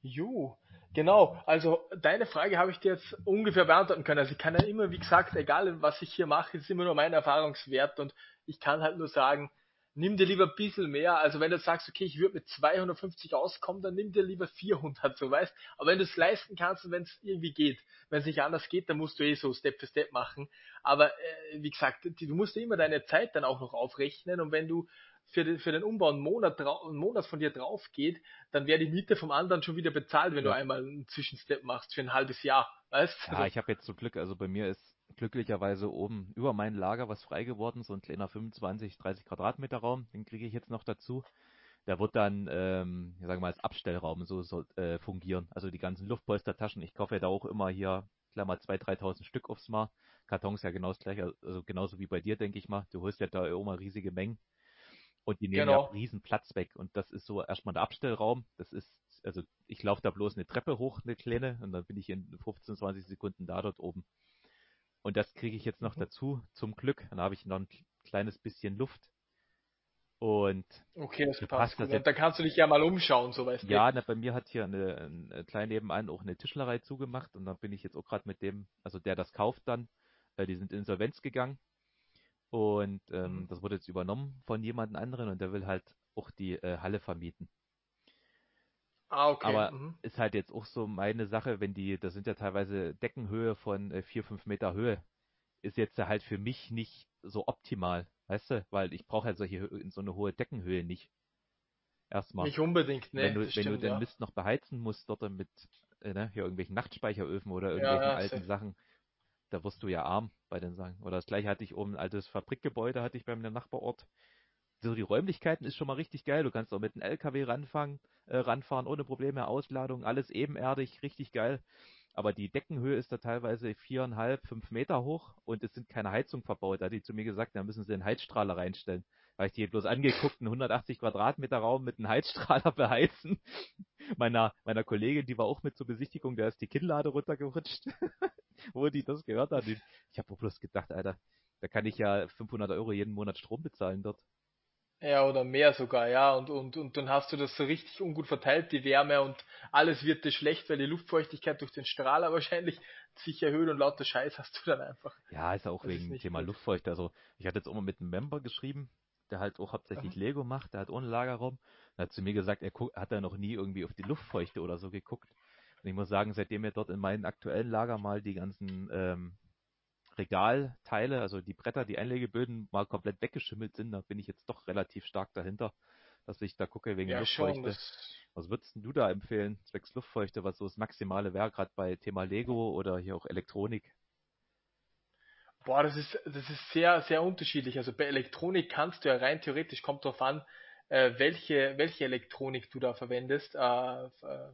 B: Jo, Genau, also deine Frage habe ich dir jetzt ungefähr beantworten können. Also ich kann ja immer, wie gesagt, egal was ich hier mache, ist immer nur mein Erfahrungswert und ich kann halt nur sagen, nimm dir lieber ein bisschen mehr. Also wenn du sagst, okay, ich würde mit 250 auskommen, dann nimm dir lieber 400, so weißt. Aber wenn du es leisten kannst und wenn es irgendwie geht, wenn es nicht anders geht, dann musst du eh so Step für Step machen. Aber äh, wie gesagt, du musst immer deine Zeit dann auch noch aufrechnen und wenn du für den, für den Umbau einen Monat, einen Monat von dir drauf geht, dann wäre die Miete vom anderen schon wieder bezahlt, wenn ja. du einmal einen Zwischenstep machst für ein halbes Jahr. Weißt?
A: Ja, also, ich habe jetzt so Glück, also bei mir ist glücklicherweise oben über mein Lager was frei geworden, so ein kleiner 25, 30 Quadratmeter Raum, den kriege ich jetzt noch dazu. Der wird dann, ähm, ich sage mal, als Abstellraum so, so äh, fungieren. Also die ganzen Luftpolstertaschen, ich kaufe ja da auch immer hier, Klammer 2.000, 3.000 Stück aufs Mal. Kartons ja genau das gleiche, also genauso wie bei dir, denke ich mal. Du holst ja da immer riesige Mengen. Und die nehmen genau. ja riesen Platz weg. Und das ist so erstmal der Abstellraum. Das ist, also ich laufe da bloß eine Treppe hoch, eine kleine, und dann bin ich in 15, 20 Sekunden da dort oben. Und das kriege ich jetzt noch mhm. dazu, zum Glück. Dann habe ich noch ein kleines bisschen Luft. Und
B: okay, das passt. Das jetzt, da kannst du dich ja mal umschauen, so weißt
A: du. Ja, na, bei mir hat hier eine, eine klein nebenan auch eine Tischlerei zugemacht und da bin ich jetzt auch gerade mit dem, also der das kauft dann, äh, die sind Insolvenz gegangen und ähm, mhm. das wurde jetzt übernommen von jemand anderen und der will halt auch die äh, Halle vermieten. Ah, okay. Aber mhm. ist halt jetzt auch so meine Sache, wenn die, das sind ja teilweise Deckenhöhe von äh, 4, 5 Meter Höhe, ist jetzt halt für mich nicht so optimal, weißt du, weil ich brauche halt solche, so eine hohe Deckenhöhe nicht. Erstmal.
B: Nicht unbedingt, ne.
A: Wenn du, wenn stimmt, du den ja. Mist noch beheizen musst, dort mit äh, ne, hier irgendwelchen Nachtspeicheröfen oder irgendwelchen ja, alten. Sachen, da wirst du ja arm bei den Sachen. Oder das gleiche hatte ich oben, ein altes Fabrikgebäude hatte ich beim Nachbarort so die Räumlichkeiten ist schon mal richtig geil. Du kannst auch mit einem LKW ranfangen, äh, ranfahren ohne Probleme, Ausladung, alles ebenerdig, richtig geil. Aber die Deckenhöhe ist da teilweise viereinhalb, fünf Meter hoch und es sind keine Heizung verbaut. Da hat die zu mir gesagt, da müssen sie einen Heizstrahler reinstellen. Weil ich die bloß angeguckt, einen 180 Quadratmeter Raum mit einem Heizstrahler beheizen. meiner, meiner Kollegin, die war auch mit zur Besichtigung, da ist die Kinnlade runtergerutscht, wo die das gehört hat. Ich habe bloß gedacht, Alter, da kann ich ja 500 Euro jeden Monat Strom bezahlen dort.
B: Ja, oder mehr sogar, ja. Und, und, und dann hast du das so richtig ungut verteilt, die Wärme und alles wird dir schlecht, weil die Luftfeuchtigkeit durch den Strahler wahrscheinlich sich erhöht und lauter Scheiß hast du dann einfach.
A: Ja, ist auch das wegen dem Thema gut. Luftfeucht. Also ich hatte jetzt auch mal mit einem Member geschrieben, der halt auch hauptsächlich Aha. Lego macht, der hat ohne Lagerraum. Er hat zu mir gesagt, er hat da noch nie irgendwie auf die Luftfeuchte oder so geguckt. Und ich muss sagen, seitdem wir dort in meinem aktuellen Lager mal die ganzen ähm, Regalteile, also die Bretter, die Einlegeböden mal komplett weggeschimmelt sind, da bin ich jetzt doch relativ stark dahinter, dass ich da gucke wegen ja, Luftfeuchte. Schon, was würdest du da empfehlen, zwecks Luftfeuchte, was so das Maximale wäre, gerade bei Thema Lego oder hier auch Elektronik?
B: Boah, das ist, das ist sehr, sehr unterschiedlich. Also bei Elektronik kannst du ja rein theoretisch, kommt drauf an, äh, welche, welche Elektronik du da verwendest, äh,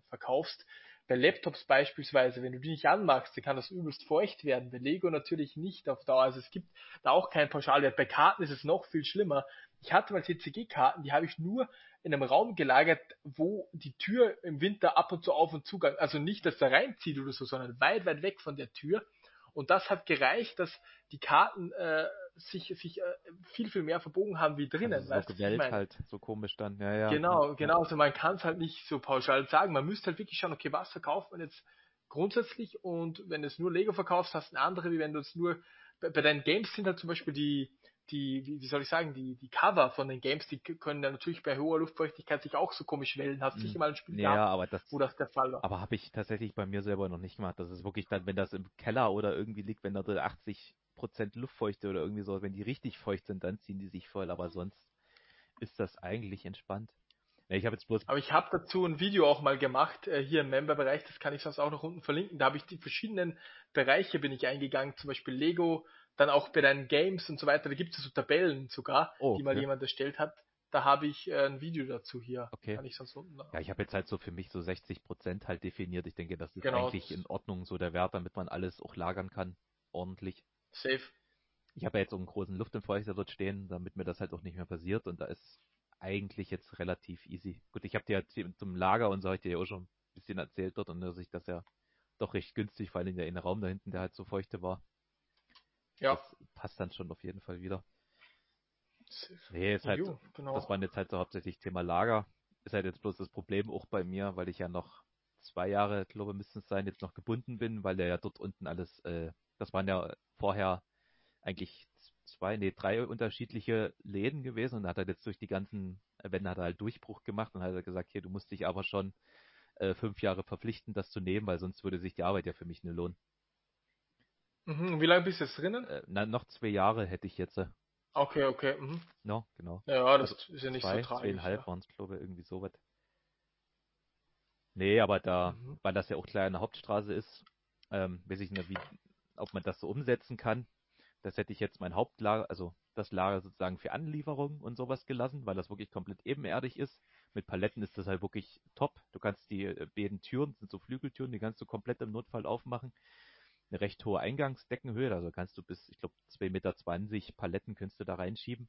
B: verkaufst bei Laptops beispielsweise, wenn du die nicht anmachst, dann kann das übelst feucht werden. Bei Lego natürlich nicht auf Dauer. Also es gibt da auch keinen Pauschalwert. Bei Karten ist es noch viel schlimmer. Ich hatte mal TCG-Karten, die habe ich nur in einem Raum gelagert, wo die Tür im Winter ab und zu auf und zugang, also nicht, dass da reinzieht oder so, sondern weit, weit weg von der Tür. Und das hat gereicht, dass die Karten äh, sich, sich äh, viel, viel mehr verbogen haben wie drinnen. Also
A: so weißt, gewählt ich halt, so komisch dann, ja, ja.
B: Genau, genau, also man kann es halt nicht so pauschal sagen. Man müsste halt wirklich schauen, okay, was verkauft man jetzt grundsätzlich und wenn du es nur Lego verkaufst, hast du eine andere, wie wenn du es nur, bei, bei deinen Games sind halt zum Beispiel die, die, wie, wie soll ich sagen, die, die Cover von den Games, die können ja natürlich bei hoher Luftfeuchtigkeit sich auch so komisch wellen. Hast du sicher mal ein Spiel
A: ja, gehabt, aber das,
B: wo das der Fall war.
A: Aber habe ich tatsächlich bei mir selber noch nicht gemacht. Das ist wirklich dann, wenn das im Keller oder irgendwie liegt, wenn da 80 Prozent Luftfeuchte oder irgendwie so, wenn die richtig feucht sind, dann ziehen die sich voll, aber sonst ist das eigentlich entspannt. Ja, ich habe jetzt bloß.
B: Aber ich habe dazu ein Video auch mal gemacht, äh, hier im Member-Bereich, das kann ich sonst auch noch unten verlinken. Da habe ich die verschiedenen Bereiche bin ich eingegangen, zum Beispiel Lego, dann auch bei deinen Games und so weiter. Da gibt es so Tabellen sogar, oh, die mal ja. jemand erstellt hat. Da habe ich äh, ein Video dazu hier.
A: Okay.
B: Kann ich sonst unten
A: ja, ich habe jetzt halt so für mich so 60 Prozent halt definiert. Ich denke, das ist genau. eigentlich in Ordnung, so der Wert, damit man alles auch lagern kann. Ordentlich.
B: Safe
A: ich habe ja jetzt so einen großen Luftentfeuchter dort stehen, damit mir das halt auch nicht mehr passiert und da ist eigentlich jetzt relativ easy. Gut, ich habe dir ja zum Lager und so heute ja auch schon ein bisschen erzählt dort und dass ich das ja doch recht günstig, vor allem der eine Raum da hinten, der halt so feuchte war. Ja. Das passt dann schon auf jeden Fall wieder. Nee, ist halt, genau. das waren jetzt halt so hauptsächlich Thema Lager. Ist halt jetzt bloß das Problem auch bei mir, weil ich ja noch zwei Jahre, glaube ich, müssten es sein, jetzt noch gebunden bin, weil er ja dort unten alles, äh, das waren ja vorher eigentlich zwei, nee, drei unterschiedliche Läden gewesen und hat er jetzt durch die ganzen Wände hat er halt Durchbruch gemacht und hat er gesagt, hier, du musst dich aber schon äh, fünf Jahre verpflichten, das zu nehmen, weil sonst würde sich die Arbeit ja für mich nicht lohnen.
B: Mhm. Wie lange bist du jetzt drinnen?
A: Äh, na, noch zwei Jahre hätte ich jetzt. Äh.
B: Okay, okay. Mhm.
A: No, genau.
B: Ja, das also ist ja nicht
A: zwei,
B: so tragisch.
A: Zweieinhalb
B: ja.
A: waren es, glaube ich, irgendwie so was. Nee, aber da, mhm. weil das ja auch klar eine Hauptstraße ist, ähm, weiß ich nicht, wie, ob man das so umsetzen kann. Das hätte ich jetzt mein Hauptlager, also das Lager sozusagen für Anlieferung und sowas gelassen, weil das wirklich komplett ebenerdig ist. Mit Paletten ist das halt wirklich top. Du kannst die äh, beiden Türen, sind so Flügeltüren, die kannst du komplett im Notfall aufmachen. Eine recht hohe Eingangsdeckenhöhe, also kannst du bis, ich glaube, 2,20 Meter Paletten kannst du da reinschieben.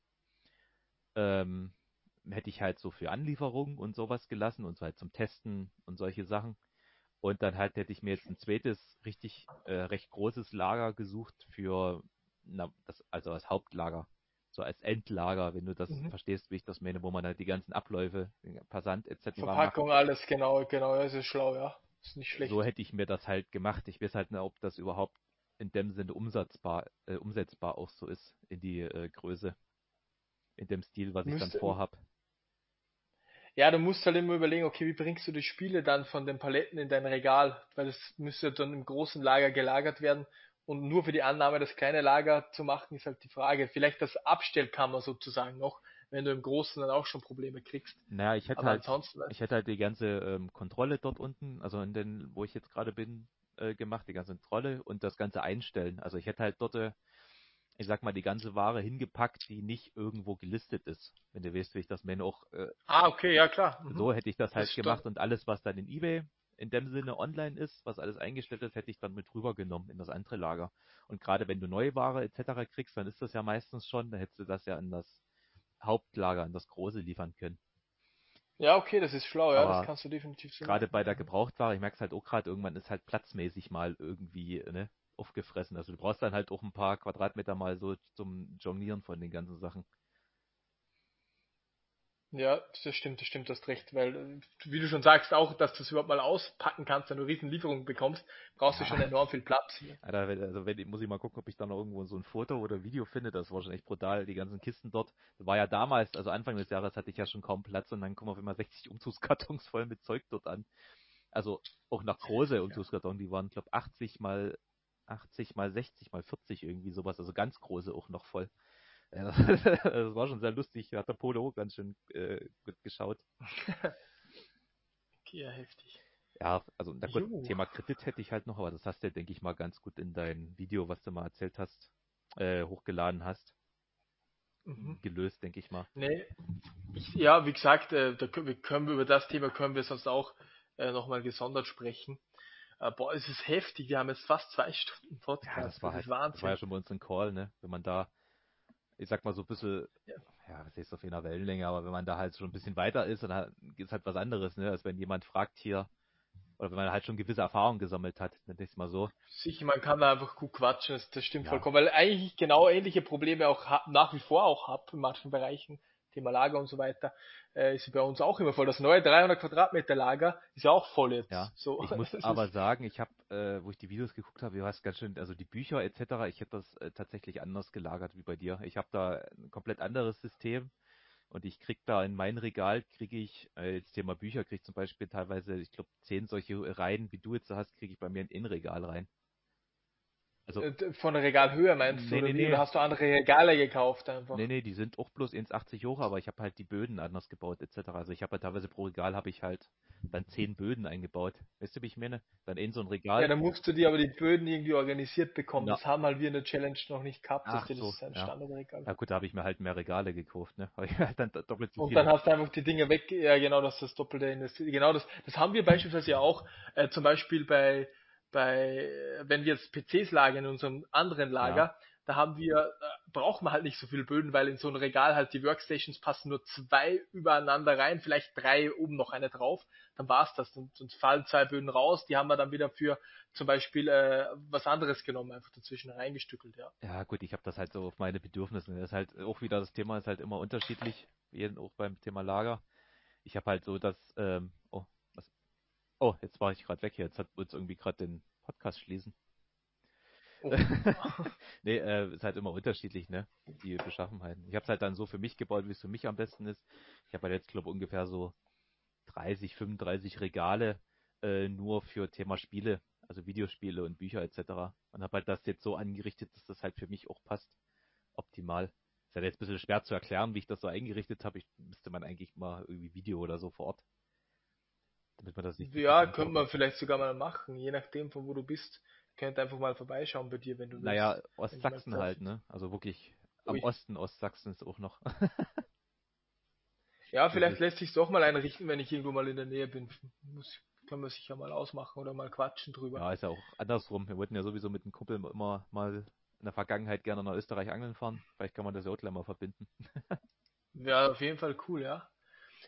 A: Ähm, hätte ich halt so für Anlieferungen und sowas gelassen und so halt zum Testen und solche Sachen. Und dann halt hätte ich mir jetzt ein zweites richtig äh, recht großes Lager gesucht für na, das, also als Hauptlager, so als Endlager, wenn du das mhm. verstehst, wie ich das meine, wo man halt die ganzen Abläufe, Passant etc.
B: Verpackung, macht. alles, genau, genau, das ist schlau, ja. Ist nicht schlecht.
A: So hätte ich mir das halt gemacht. Ich weiß halt nicht, ob das überhaupt in dem Sinne umsetzbar, äh, umsetzbar auch so ist in die äh, Größe, in dem Stil, was Müsste, ich dann vorhab.
B: Ja, du musst halt immer überlegen, okay, wie bringst du die Spiele dann von den Paletten in dein Regal, weil das müsste dann im großen Lager gelagert werden und nur für die Annahme das kleine Lager zu machen, ist halt die Frage. Vielleicht das Abstellkammer sozusagen noch, wenn du im Großen dann auch schon Probleme kriegst.
A: Naja, ich hätte, halt, ich hätte halt die ganze ähm, Kontrolle dort unten, also in den, wo ich jetzt gerade bin, äh, gemacht, die ganze Kontrolle und das ganze Einstellen. Also ich hätte halt dort, äh, ich sag mal, die ganze Ware hingepackt, die nicht irgendwo gelistet ist. Wenn du weißt, wie ich das meine, auch. Äh,
B: ah, okay, ja klar.
A: Mhm. So hätte ich das, das halt gemacht und alles, was dann in eBay in dem Sinne online ist, was alles eingestellt ist, hätte ich dann mit rübergenommen in das andere Lager. Und gerade wenn du neue Ware etc. kriegst, dann ist das ja meistens schon, dann hättest du das ja in das Hauptlager, in das große liefern können.
B: Ja, okay, das ist schlau, ja, das kannst du definitiv
A: sehen. Gerade bei der Gebrauchtware, ich merke es halt auch gerade, irgendwann ist halt platzmäßig mal irgendwie ne, aufgefressen. Also du brauchst dann halt auch ein paar Quadratmeter mal so zum Jonglieren von den ganzen Sachen.
B: Ja, das stimmt, das stimmt, das recht, weil, wie du schon sagst, auch, dass du es überhaupt mal auspacken kannst, wenn du riesen Lieferungen bekommst, brauchst ja. du schon enorm viel Platz.
A: Alter, also wenn, muss ich mal gucken, ob ich da noch irgendwo so ein Foto oder Video finde, das war schon echt brutal, die ganzen Kisten dort. Das war ja damals, also Anfang des Jahres hatte ich ja schon kaum Platz und dann kommen auf immer 60 Umzugskartons voll mit Zeug dort an. Also auch nach große Umzugskartons, die waren, glaube 80 mal 80 mal 60 mal 40 irgendwie sowas, also ganz große auch noch voll. Ja, das war schon sehr lustig. Hat der Polo auch ganz schön äh, gut geschaut.
B: ja, heftig.
A: Ja, also na gut, Thema Kredit hätte ich halt noch, aber das hast du, denke ich mal, ganz gut in dein Video, was du mal erzählt hast, äh, hochgeladen hast. Mhm. Gelöst, denke ich mal.
B: Nee, ich, ja, wie gesagt, äh, da können wir, können wir über das Thema können wir sonst auch äh, nochmal gesondert sprechen. Äh, boah, es ist heftig, wir haben jetzt fast zwei Stunden
A: Podcast. Ja, das war, das halt, Wahnsinn. Das war ja schon bei uns ein Call, ne? Wenn man da ich sag mal so ein bisschen, ja, ja was heißt auf einer Wellenlänge, aber wenn man da halt schon ein bisschen weiter ist, dann ist halt was anderes, ne, als wenn jemand fragt hier, oder wenn man halt schon gewisse Erfahrungen gesammelt hat, nenne ich es mal so.
B: Sicher, man kann da einfach gut quatschen, das, das stimmt ja. vollkommen, weil eigentlich genau ähnliche Probleme auch nach wie vor auch habe in manchen Bereichen. Thema Lager und so weiter, äh, ist bei uns auch immer voll. Das neue 300 Quadratmeter Lager ist ja auch voll jetzt.
A: Ja, so. Ich muss aber sagen, ich habe, äh, wo ich die Videos geguckt habe, du hast ganz schön, also die Bücher etc., ich hätte das äh, tatsächlich anders gelagert wie bei dir. Ich habe da ein komplett anderes System und ich krieg da in mein Regal, kriege ich, äh, jetzt Thema Bücher, kriege ich zum Beispiel teilweise, ich glaube, zehn solche Reihen, wie du jetzt hast, kriege ich bei mir in Innenregal rein.
B: Also, äh, Von der Regalhöhe meinst nee, du? Nee, nee. Oder hast du andere Regale gekauft einfach?
A: Nee, nee, die sind auch bloß 1,80 hoch, aber ich habe halt die Böden anders gebaut etc. Also ich habe halt teilweise pro Regal habe ich halt dann 10 Böden eingebaut. Weißt du, wie ich meine? Dann in so ein Regal.
B: Ja, dann musst du dir aber die Böden irgendwie organisiert bekommen. Ja. Das haben halt wir in der Challenge noch nicht gehabt.
A: Ach, das so, ist ein ja. Standardregal. Ja gut, da habe ich mir halt mehr Regale gekauft, ne? Halt
B: dann doppelt so Und dann hast du einfach die Dinge weg, ja genau, das ist das Doppelte investiert. Genau das, das haben wir beispielsweise ja auch, äh, zum Beispiel bei bei, wenn wir jetzt PCs lagern in unserem anderen Lager, ja. da haben wir, da braucht man halt nicht so viel Böden, weil in so ein Regal halt die Workstations passen nur zwei übereinander rein, vielleicht drei oben noch eine drauf, dann war's das. Und, und fallen zwei Böden raus, die haben wir dann wieder für zum Beispiel äh, was anderes genommen, einfach dazwischen reingestückelt, ja.
A: Ja gut, ich habe das halt so auf meine Bedürfnisse. Das ist halt auch wieder das Thema ist halt immer unterschiedlich, jeden auch beim Thema Lager. Ich habe halt so das, ähm, oh, jetzt war ich gerade weg hier. Jetzt hat uns irgendwie gerade den Podcast schließen. Oh. nee, äh, ist halt immer unterschiedlich, ne? Die Beschaffenheiten. Ich habe es halt dann so für mich gebaut, wie es für mich am besten ist. Ich habe halt jetzt, glaube ungefähr so 30, 35 Regale äh, nur für Thema Spiele, also Videospiele und Bücher etc. Und habe halt das jetzt so angerichtet, dass das halt für mich auch passt. Optimal. Ist halt jetzt ein bisschen schwer zu erklären, wie ich das so eingerichtet habe. Ich müsste man eigentlich mal irgendwie Video oder so vor Ort.
B: Damit man das nicht. Ja, könnte man vielleicht sogar mal machen, je nachdem von wo du bist könnte einfach mal vorbeischauen bei dir, wenn du willst.
A: Naja, Ostsachsen halt, ne? Also wirklich am Ui. Osten Ostsachsens auch noch.
B: ja, vielleicht lässt sich doch mal einrichten, wenn ich irgendwo mal in der Nähe bin. Muss, können wir sicher mal ausmachen oder mal quatschen drüber.
A: Ja, ist ja auch andersrum. Wir wollten ja sowieso mit dem Kumpel immer mal in der Vergangenheit gerne nach Österreich angeln fahren. Vielleicht kann man das ja auch gleich mal verbinden.
B: ja, auf jeden Fall cool, ja.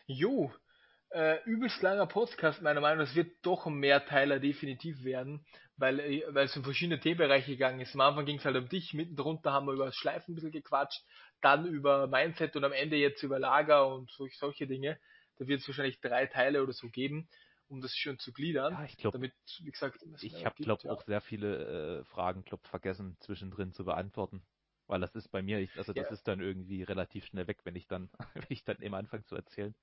B: Jo, äh, übelst langer Podcast, meiner Meinung nach. Es wird doch ein Mehrteiler definitiv werden, weil, äh, weil es in verschiedene Themenbereiche gegangen ist. Am Anfang ging es halt um dich, mitten drunter haben wir über das Schleifen ein bisschen gequatscht, dann über Mindset und am Ende jetzt über Lager und solch, solche Dinge. Da wird es wahrscheinlich drei Teile oder so geben, um das schön zu gliedern.
A: Ja, ich glaube, wie gesagt, ich habe, glaube ja. auch sehr viele äh, Fragen, glaube vergessen zwischendrin zu beantworten. Weil das ist bei mir, ich, also das ja. ist dann irgendwie relativ schnell weg, wenn ich dann, wenn ich dann eben anfange zu erzählen.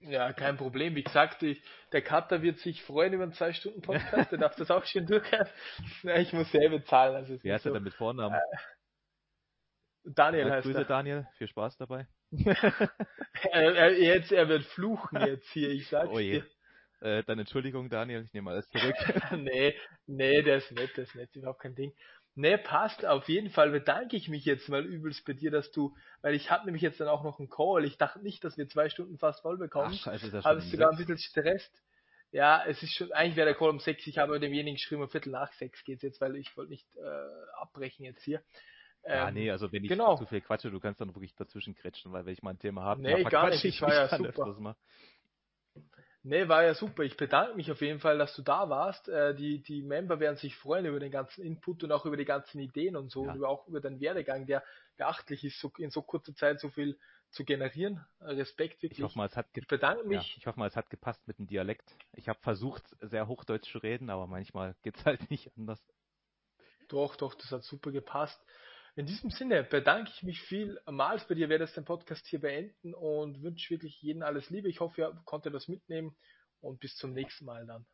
B: Ja, kein Problem. Wie gesagt, ich, der Cutter wird sich freuen über einen zwei Stunden Podcast. Der darf das auch schön durchhören. Ja, ich muss selber zahlen. Also
A: Wer ist so. er denn mit Vornamen? Äh,
B: Daniel ja, heißt
A: Grüße er. Daniel, viel Spaß dabei.
B: er, er, jetzt, er wird fluchen jetzt hier, ich sag's
A: oh je. dir. Äh, dann Entschuldigung, Daniel, ich nehme alles zurück.
B: nee, nee, der ist nett, der ist nett, überhaupt kein Ding. Ne, passt. Auf jeden Fall bedanke ich mich jetzt mal übelst bei dir, dass du, weil ich hatte nämlich jetzt dann auch noch einen Call. Ich dachte nicht, dass wir zwei Stunden fast voll bekommen. Ach, scheiße, das habe ich sogar ein bisschen stresst. Ja, es ist schon, eigentlich wäre der Call um sechs. Ich habe demjenigen geschrieben, um Viertel nach sechs geht's jetzt, weil ich wollte nicht äh, abbrechen jetzt hier.
A: Ja, ähm, nee, also wenn ich genau. zu viel quatsche, du kannst dann wirklich dazwischen kretschen, weil wenn ich mal ein Thema habe,
B: nee, gar nicht, ich war ja super. Nee, war ja super. Ich bedanke mich auf jeden Fall, dass du da warst. Äh, die, die Member werden sich freuen über den ganzen Input und auch über die ganzen Ideen und so ja. und über, auch über den Werdegang, der beachtlich ist, so, in so kurzer Zeit so viel zu generieren. Respekt wirklich.
A: Ich hoffe mal, es hat
B: ich bedanke mich.
A: Ja, ich hoffe mal, es hat gepasst mit dem Dialekt. Ich habe versucht, sehr Hochdeutsch zu reden, aber manchmal geht's halt nicht anders.
B: Doch, doch, das hat super gepasst. In diesem Sinne bedanke ich mich vielmals bei dir, werde jetzt den Podcast hier beenden und wünsche wirklich jedem alles Liebe. Ich hoffe, ihr konntet das mitnehmen und bis zum nächsten Mal dann.